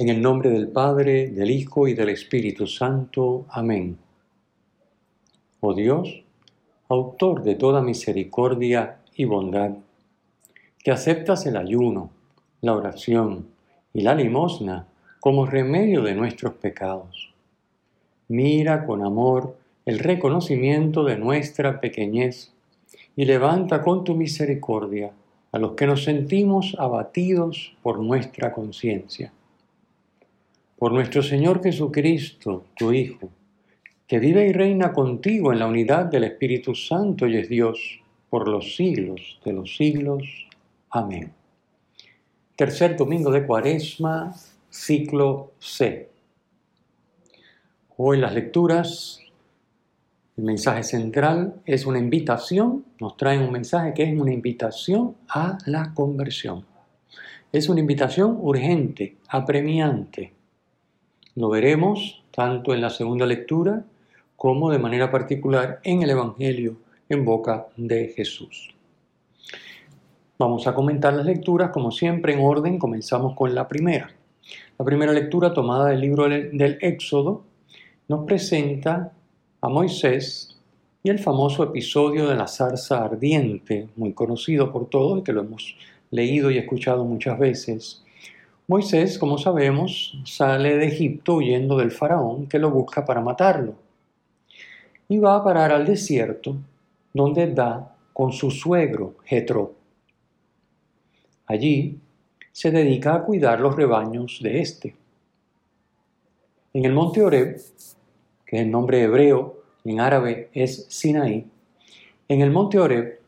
En el nombre del Padre, del Hijo y del Espíritu Santo. Amén. Oh Dios, autor de toda misericordia y bondad, que aceptas el ayuno, la oración y la limosna como remedio de nuestros pecados. Mira con amor el reconocimiento de nuestra pequeñez y levanta con tu misericordia a los que nos sentimos abatidos por nuestra conciencia por nuestro Señor Jesucristo, tu Hijo, que vive y reina contigo en la unidad del Espíritu Santo y es Dios por los siglos de los siglos. Amén. Tercer domingo de Cuaresma, ciclo C. Hoy las lecturas, el mensaje central es una invitación, nos traen un mensaje que es una invitación a la conversión. Es una invitación urgente, apremiante lo veremos tanto en la segunda lectura como de manera particular en el Evangelio en boca de Jesús. Vamos a comentar las lecturas, como siempre, en orden. Comenzamos con la primera. La primera lectura tomada del libro del Éxodo nos presenta a Moisés y el famoso episodio de la zarza ardiente, muy conocido por todos y que lo hemos leído y escuchado muchas veces, Moisés, como sabemos, sale de Egipto huyendo del faraón que lo busca para matarlo. Y va a parar al desierto, donde da con su suegro, Jetro. Allí se dedica a cuidar los rebaños de éste. En el monte Oreb, que es el nombre hebreo, en árabe es Sinaí, en el monte Oreb,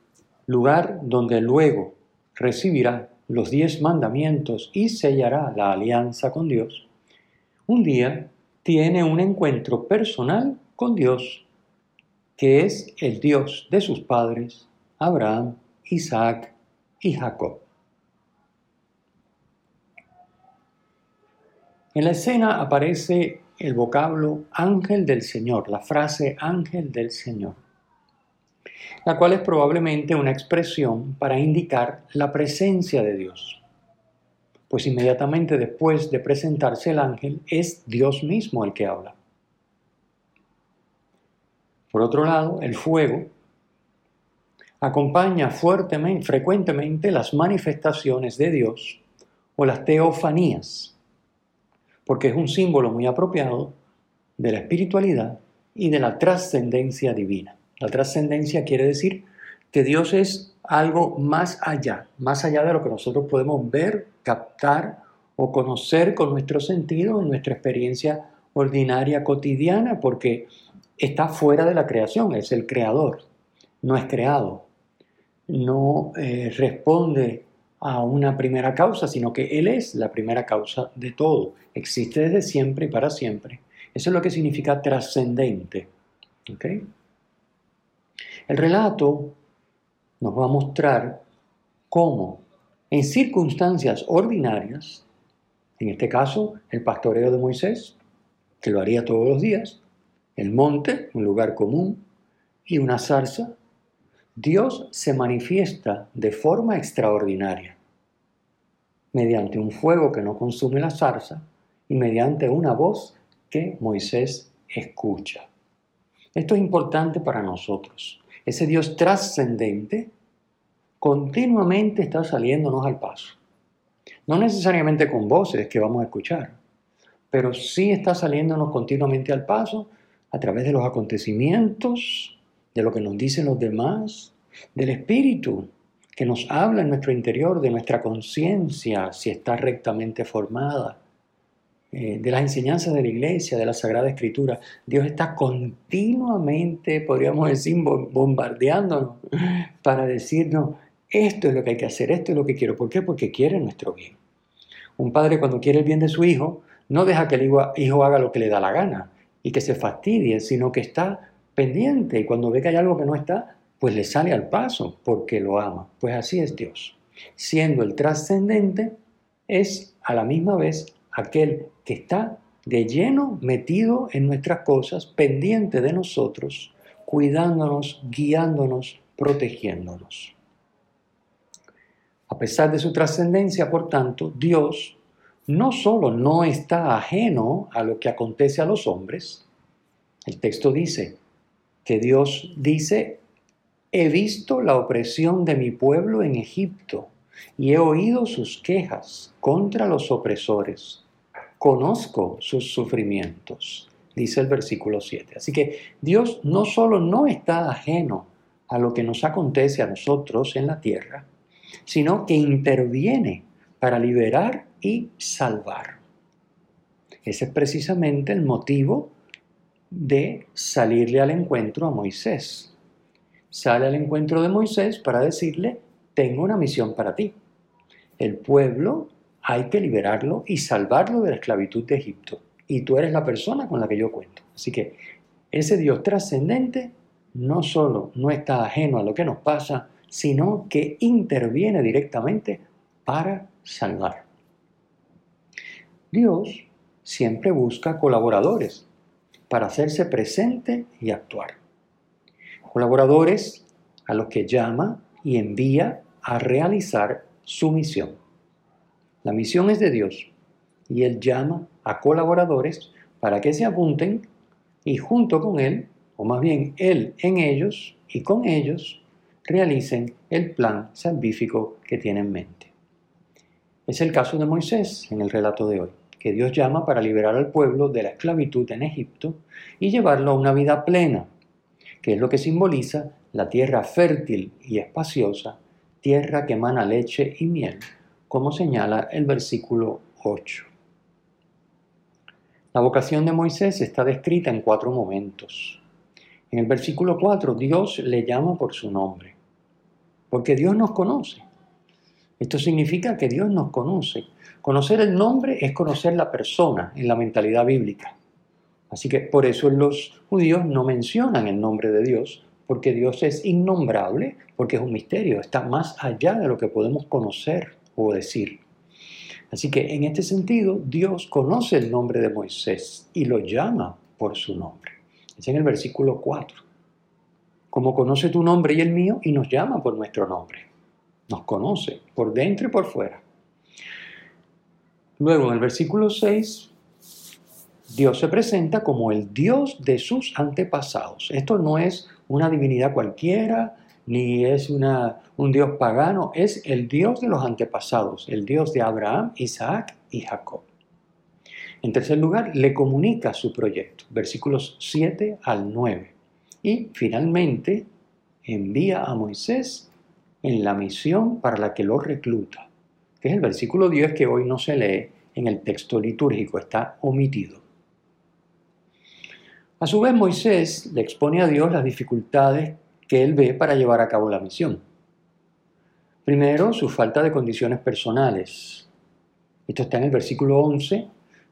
lugar donde luego recibirá los diez mandamientos y sellará la alianza con Dios, un día tiene un encuentro personal con Dios, que es el Dios de sus padres, Abraham, Isaac y Jacob. En la escena aparece el vocablo ángel del Señor, la frase ángel del Señor la cual es probablemente una expresión para indicar la presencia de Dios. Pues inmediatamente después de presentarse el ángel es Dios mismo el que habla. Por otro lado, el fuego acompaña fuertemente, frecuentemente las manifestaciones de Dios o las teofanías, porque es un símbolo muy apropiado de la espiritualidad y de la trascendencia divina. La trascendencia quiere decir que Dios es algo más allá, más allá de lo que nosotros podemos ver, captar o conocer con nuestro sentido en nuestra experiencia ordinaria cotidiana, porque está fuera de la creación, es el creador, no es creado, no eh, responde a una primera causa, sino que Él es la primera causa de todo, existe desde siempre y para siempre. Eso es lo que significa trascendente. ¿okay? El relato nos va a mostrar cómo en circunstancias ordinarias, en este caso el pastoreo de Moisés, que lo haría todos los días, el monte, un lugar común, y una zarza, Dios se manifiesta de forma extraordinaria, mediante un fuego que no consume la zarza y mediante una voz que Moisés escucha. Esto es importante para nosotros ese Dios trascendente, continuamente está saliéndonos al paso. No necesariamente con voces que vamos a escuchar, pero sí está saliéndonos continuamente al paso a través de los acontecimientos, de lo que nos dicen los demás, del Espíritu que nos habla en nuestro interior, de nuestra conciencia, si está rectamente formada, eh, de las enseñanzas de la iglesia, de la Sagrada Escritura. Dios está continuamente, podríamos decir, bombardeándonos para decirnos, esto es lo que hay que hacer, esto es lo que quiero. ¿Por qué? Porque quiere nuestro bien. Un padre cuando quiere el bien de su hijo, no deja que el hijo haga lo que le da la gana y que se fastidie, sino que está pendiente y cuando ve que hay algo que no está, pues le sale al paso porque lo ama. Pues así es Dios. Siendo el trascendente, es a la misma vez aquel que está de lleno metido en nuestras cosas, pendiente de nosotros, cuidándonos, guiándonos, protegiéndonos. A pesar de su trascendencia, por tanto, Dios no solo no está ajeno a lo que acontece a los hombres, el texto dice que Dios dice He visto la opresión de mi pueblo en Egipto y he oído sus quejas contra los opresores. Conozco sus sufrimientos, dice el versículo 7. Así que Dios no solo no está ajeno a lo que nos acontece a nosotros en la tierra, sino que interviene para liberar y salvar. Ese es precisamente el motivo de salirle al encuentro a Moisés sale al encuentro de Moisés para decirle, tengo una misión para ti. El pueblo hay que liberarlo y salvarlo de la esclavitud de Egipto. Y tú eres la persona con la que yo cuento. Así que ese Dios trascendente no solo no está ajeno a lo que nos pasa, sino que interviene directamente para salvar. Dios siempre busca colaboradores para hacerse presente y actuar colaboradores a los que llama y envía a realizar su misión. La misión es de Dios y Él llama a colaboradores para que se apunten y junto con Él, o más bien Él en ellos y con ellos, realicen el plan salvífico que tiene en mente. Es el caso de Moisés en el relato de hoy, que Dios llama para liberar al pueblo de la esclavitud en Egipto y llevarlo a una vida plena, que es lo que simboliza la tierra fértil y espaciosa, tierra que emana leche y miel, como señala el versículo 8. La vocación de Moisés está descrita en cuatro momentos. En el versículo 4 Dios le llama por su nombre, porque Dios nos conoce. Esto significa que Dios nos conoce. Conocer el nombre es conocer la persona en la mentalidad bíblica. Así que por eso los judíos no mencionan el nombre de Dios, porque Dios es innombrable, porque es un misterio, está más allá de lo que podemos conocer o decir. Así que en este sentido, Dios conoce el nombre de Moisés y lo llama por su nombre. Es en el versículo 4. Como conoce tu nombre y el mío y nos llama por nuestro nombre. Nos conoce por dentro y por fuera. Luego en el versículo 6 Dios se presenta como el Dios de sus antepasados. Esto no es una divinidad cualquiera, ni es una, un Dios pagano, es el Dios de los antepasados, el Dios de Abraham, Isaac y Jacob. En tercer lugar, le comunica su proyecto, versículos 7 al 9. Y finalmente, envía a Moisés en la misión para la que lo recluta, que es el versículo 10 que hoy no se lee en el texto litúrgico, está omitido. A su vez, Moisés le expone a Dios las dificultades que él ve para llevar a cabo la misión. Primero, su falta de condiciones personales. Esto está en el versículo 11,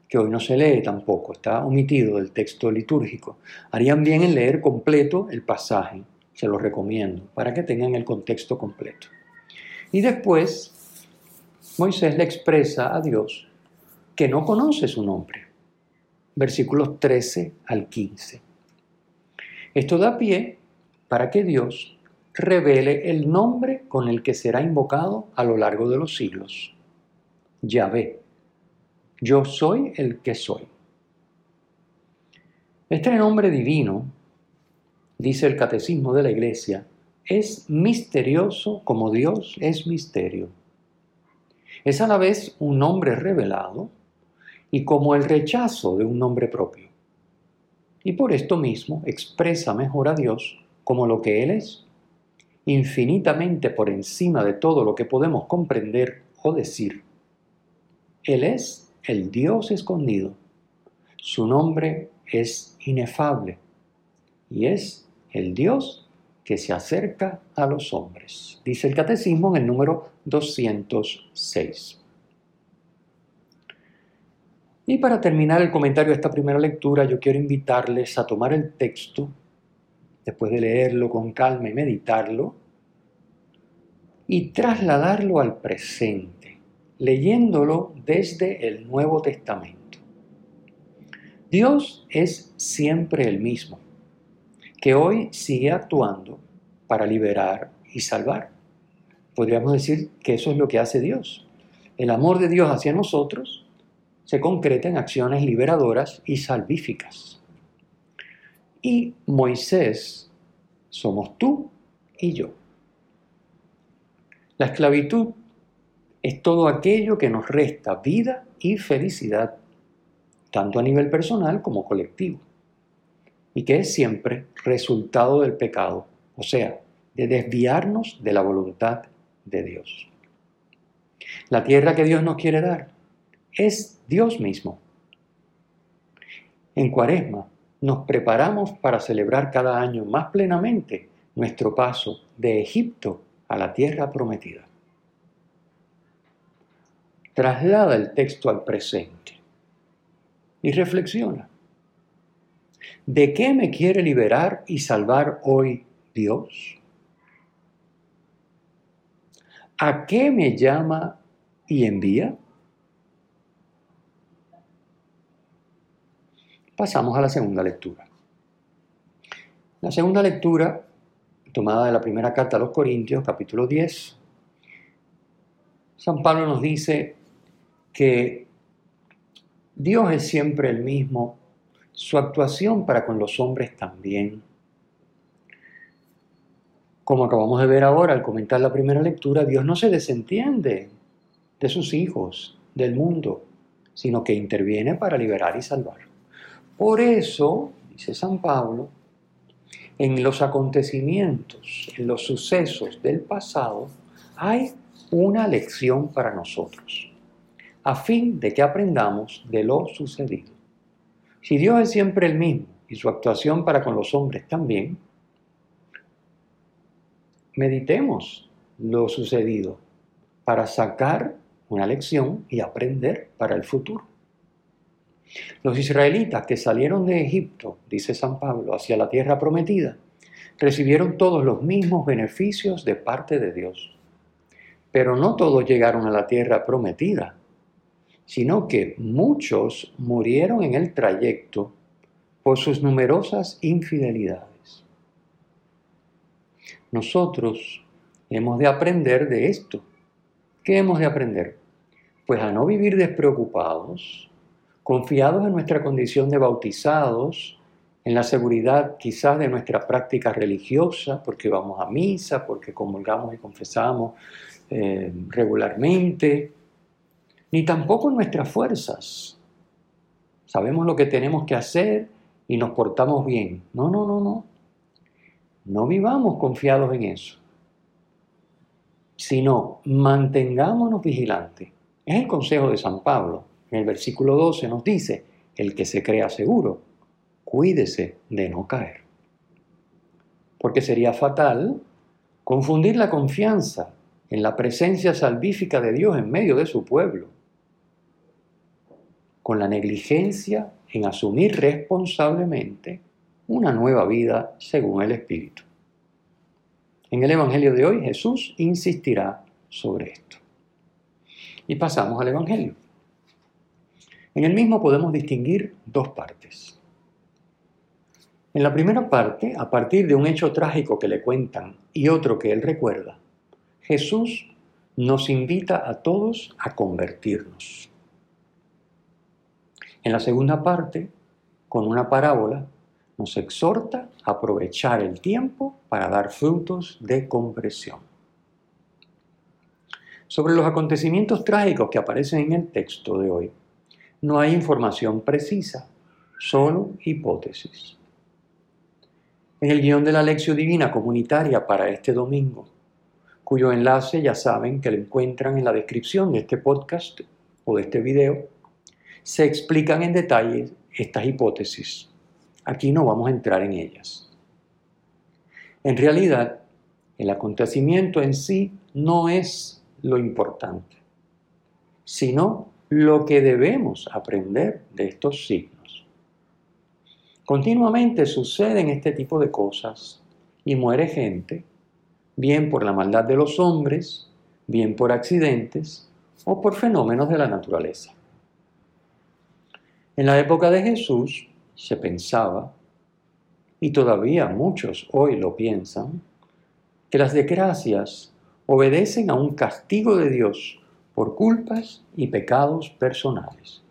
que hoy no se lee tampoco, está omitido del texto litúrgico. Harían bien en leer completo el pasaje, se lo recomiendo, para que tengan el contexto completo. Y después, Moisés le expresa a Dios que no conoce su nombre versículos 13 al 15. Esto da pie para que Dios revele el nombre con el que será invocado a lo largo de los siglos. Yahvé, yo soy el que soy. Este nombre divino, dice el Catecismo de la Iglesia, es misterioso como Dios es misterio. Es a la vez un nombre revelado y como el rechazo de un nombre propio. Y por esto mismo expresa mejor a Dios como lo que Él es, infinitamente por encima de todo lo que podemos comprender o decir. Él es el Dios escondido. Su nombre es inefable y es el Dios que se acerca a los hombres. Dice el catecismo en el número 206. Y para terminar el comentario de esta primera lectura, yo quiero invitarles a tomar el texto, después de leerlo con calma y meditarlo, y trasladarlo al presente, leyéndolo desde el Nuevo Testamento. Dios es siempre el mismo, que hoy sigue actuando para liberar y salvar. Podríamos decir que eso es lo que hace Dios. El amor de Dios hacia nosotros se concreta en acciones liberadoras y salvíficas. Y Moisés somos tú y yo. La esclavitud es todo aquello que nos resta vida y felicidad, tanto a nivel personal como colectivo, y que es siempre resultado del pecado, o sea, de desviarnos de la voluntad de Dios. La tierra que Dios nos quiere dar es Dios mismo. En Cuaresma nos preparamos para celebrar cada año más plenamente nuestro paso de Egipto a la tierra prometida. Traslada el texto al presente y reflexiona. ¿De qué me quiere liberar y salvar hoy Dios? ¿A qué me llama y envía? Pasamos a la segunda lectura. La segunda lectura tomada de la primera carta a los Corintios, capítulo 10, San Pablo nos dice que Dios es siempre el mismo, su actuación para con los hombres también. Como acabamos de ver ahora al comentar la primera lectura, Dios no se desentiende de sus hijos, del mundo, sino que interviene para liberar y salvar. Por eso, dice San Pablo, en los acontecimientos, en los sucesos del pasado, hay una lección para nosotros, a fin de que aprendamos de lo sucedido. Si Dios es siempre el mismo y su actuación para con los hombres también, meditemos lo sucedido para sacar una lección y aprender para el futuro. Los israelitas que salieron de Egipto, dice San Pablo, hacia la tierra prometida, recibieron todos los mismos beneficios de parte de Dios. Pero no todos llegaron a la tierra prometida, sino que muchos murieron en el trayecto por sus numerosas infidelidades. Nosotros hemos de aprender de esto. ¿Qué hemos de aprender? Pues a no vivir despreocupados, confiados en nuestra condición de bautizados, en la seguridad quizás de nuestra práctica religiosa, porque vamos a misa, porque comulgamos y confesamos eh, regularmente, ni tampoco en nuestras fuerzas. Sabemos lo que tenemos que hacer y nos portamos bien. No, no, no, no. No vivamos confiados en eso, sino mantengámonos vigilantes. Es el consejo de San Pablo. En el versículo 12 nos dice, el que se crea seguro, cuídese de no caer. Porque sería fatal confundir la confianza en la presencia salvífica de Dios en medio de su pueblo con la negligencia en asumir responsablemente una nueva vida según el Espíritu. En el Evangelio de hoy Jesús insistirá sobre esto. Y pasamos al Evangelio. En el mismo podemos distinguir dos partes. En la primera parte, a partir de un hecho trágico que le cuentan y otro que él recuerda, Jesús nos invita a todos a convertirnos. En la segunda parte, con una parábola, nos exhorta a aprovechar el tiempo para dar frutos de compresión. Sobre los acontecimientos trágicos que aparecen en el texto de hoy, no hay información precisa, solo hipótesis. En el guion de la lección divina comunitaria para este domingo, cuyo enlace ya saben que lo encuentran en la descripción de este podcast o de este video, se explican en detalle estas hipótesis. Aquí no vamos a entrar en ellas. En realidad, el acontecimiento en sí no es lo importante, sino lo que debemos aprender de estos signos. Continuamente suceden este tipo de cosas y muere gente, bien por la maldad de los hombres, bien por accidentes o por fenómenos de la naturaleza. En la época de Jesús se pensaba, y todavía muchos hoy lo piensan, que las desgracias obedecen a un castigo de Dios por culpas y pecados personales.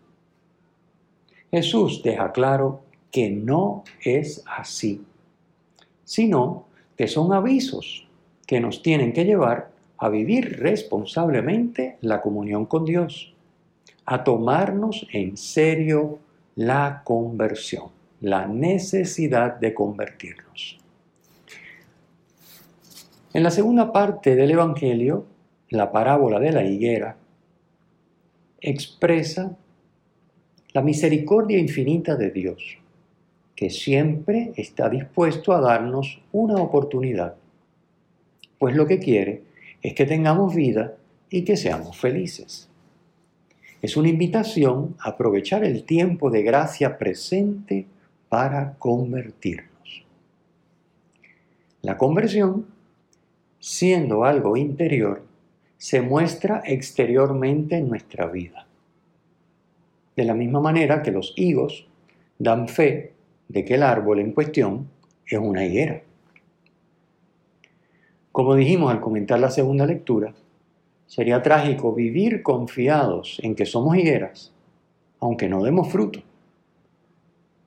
Jesús deja claro que no es así, sino que son avisos que nos tienen que llevar a vivir responsablemente la comunión con Dios, a tomarnos en serio la conversión, la necesidad de convertirnos. En la segunda parte del Evangelio, la parábola de la higuera expresa la misericordia infinita de Dios, que siempre está dispuesto a darnos una oportunidad, pues lo que quiere es que tengamos vida y que seamos felices. Es una invitación a aprovechar el tiempo de gracia presente para convertirnos. La conversión, siendo algo interior, se muestra exteriormente en nuestra vida. De la misma manera que los higos dan fe de que el árbol en cuestión es una higuera. Como dijimos al comentar la segunda lectura, sería trágico vivir confiados en que somos higueras, aunque no demos fruto,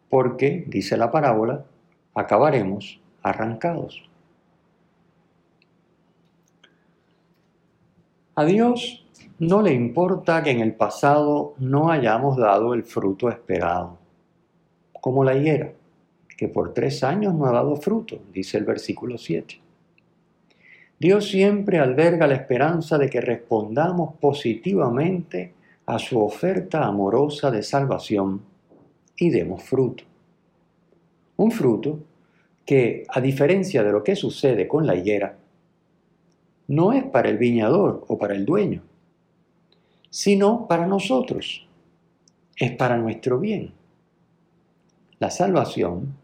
porque, dice la parábola, acabaremos arrancados. A Dios no le importa que en el pasado no hayamos dado el fruto esperado, como la higuera, que por tres años no ha dado fruto, dice el versículo 7. Dios siempre alberga la esperanza de que respondamos positivamente a su oferta amorosa de salvación y demos fruto. Un fruto que, a diferencia de lo que sucede con la higuera, no es para el viñador o para el dueño, sino para nosotros. Es para nuestro bien. La salvación,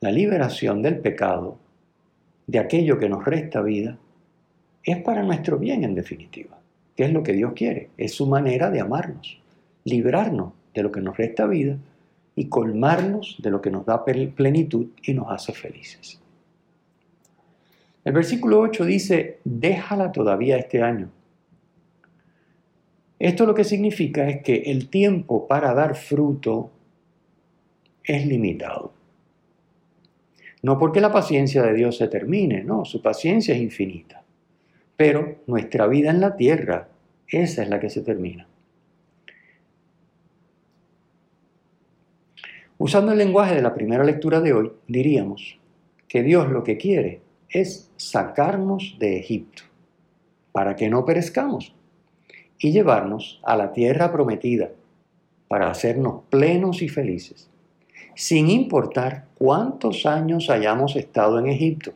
la liberación del pecado, de aquello que nos resta vida, es para nuestro bien en definitiva, que es lo que Dios quiere, es su manera de amarnos, librarnos de lo que nos resta vida y colmarnos de lo que nos da plenitud y nos hace felices. El versículo 8 dice, déjala todavía este año. Esto lo que significa es que el tiempo para dar fruto es limitado. No porque la paciencia de Dios se termine, no, su paciencia es infinita. Pero nuestra vida en la tierra, esa es la que se termina. Usando el lenguaje de la primera lectura de hoy, diríamos que Dios lo que quiere es sacarnos de Egipto para que no perezcamos y llevarnos a la tierra prometida para hacernos plenos y felices sin importar cuántos años hayamos estado en Egipto.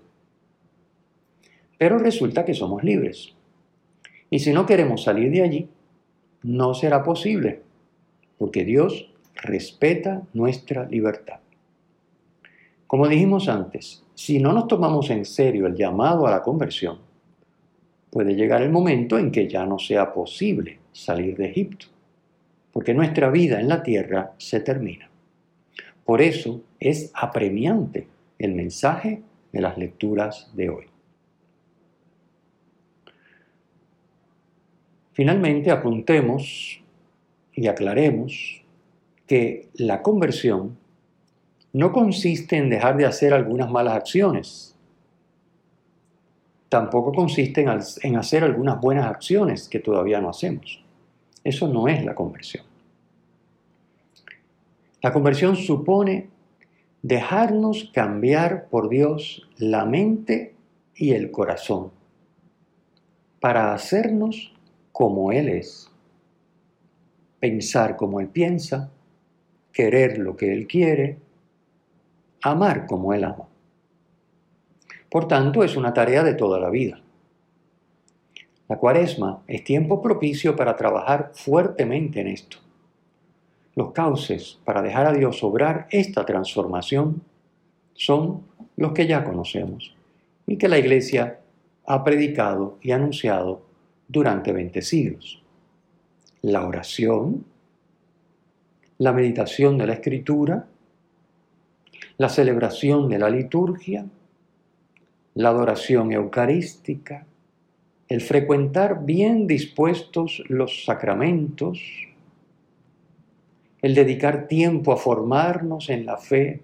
Pero resulta que somos libres. Y si no queremos salir de allí, no será posible, porque Dios respeta nuestra libertad. Como dijimos antes, si no nos tomamos en serio el llamado a la conversión, puede llegar el momento en que ya no sea posible salir de Egipto, porque nuestra vida en la tierra se termina. Por eso es apremiante el mensaje de las lecturas de hoy. Finalmente apuntemos y aclaremos que la conversión no consiste en dejar de hacer algunas malas acciones. Tampoco consiste en, hacer algunas buenas acciones que todavía no hacemos. Eso no es la conversión. La conversión supone dejarnos cambiar por Dios la mente y el corazón para hacernos como Él es, pensar como Él piensa, querer lo que Él quiere, amar como Él ama. Por tanto, es una tarea de toda la vida. La cuaresma es tiempo propicio para trabajar fuertemente en esto. Los cauces para dejar a Dios obrar esta transformación son los que ya conocemos y que la Iglesia ha predicado y anunciado durante 20 siglos. La oración, la meditación de la escritura, la celebración de la liturgia, la adoración eucarística, el frecuentar bien dispuestos los sacramentos, el dedicar tiempo a formarnos en la fe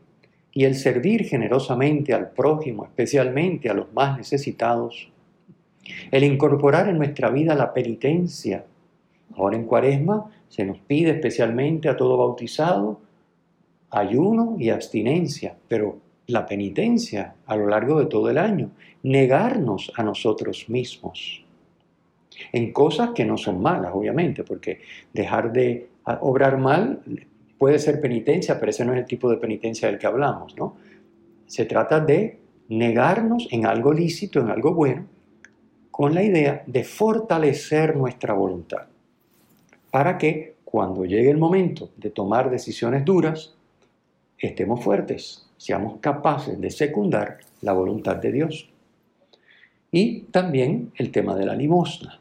y el servir generosamente al prójimo, especialmente a los más necesitados, el incorporar en nuestra vida la penitencia. Ahora en cuaresma se nos pide especialmente a todo bautizado ayuno y abstinencia, pero la penitencia a lo largo de todo el año, negarnos a nosotros mismos en cosas que no son malas, obviamente, porque dejar de obrar mal puede ser penitencia, pero ese no es el tipo de penitencia del que hablamos, ¿no? Se trata de negarnos en algo lícito, en algo bueno, con la idea de fortalecer nuestra voluntad, para que cuando llegue el momento de tomar decisiones duras, estemos fuertes, seamos capaces de secundar la voluntad de Dios. Y también el tema de la limosna,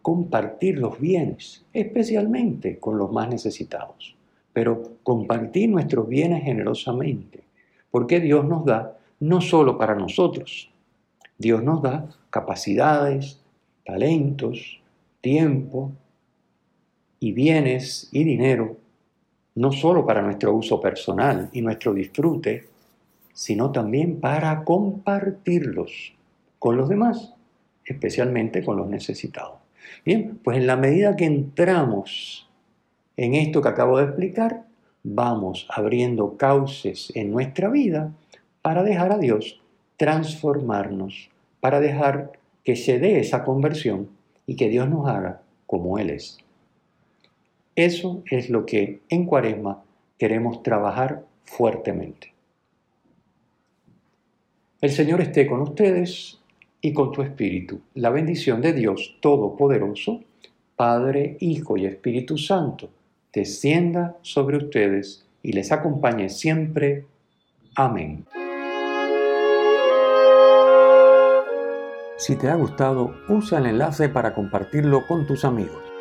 compartir los bienes, especialmente con los más necesitados, pero compartir nuestros bienes generosamente, porque Dios nos da no solo para nosotros, Dios nos da capacidades, talentos, tiempo y bienes y dinero no solo para nuestro uso personal y nuestro disfrute, sino también para compartirlos con los demás, especialmente con los necesitados. Bien, pues en la medida que entramos en esto que acabo de explicar, vamos abriendo cauces en nuestra vida para dejar a Dios transformarnos, para dejar que se dé esa conversión y que Dios nos haga como Él es. Eso es lo que en Cuaresma queremos trabajar fuertemente. El Señor esté con ustedes y con tu espíritu. La bendición de Dios Todopoderoso, Padre, Hijo y Espíritu Santo, descienda sobre ustedes y les acompañe siempre. Amén. Si te ha gustado, usa el enlace para compartirlo con tus amigos.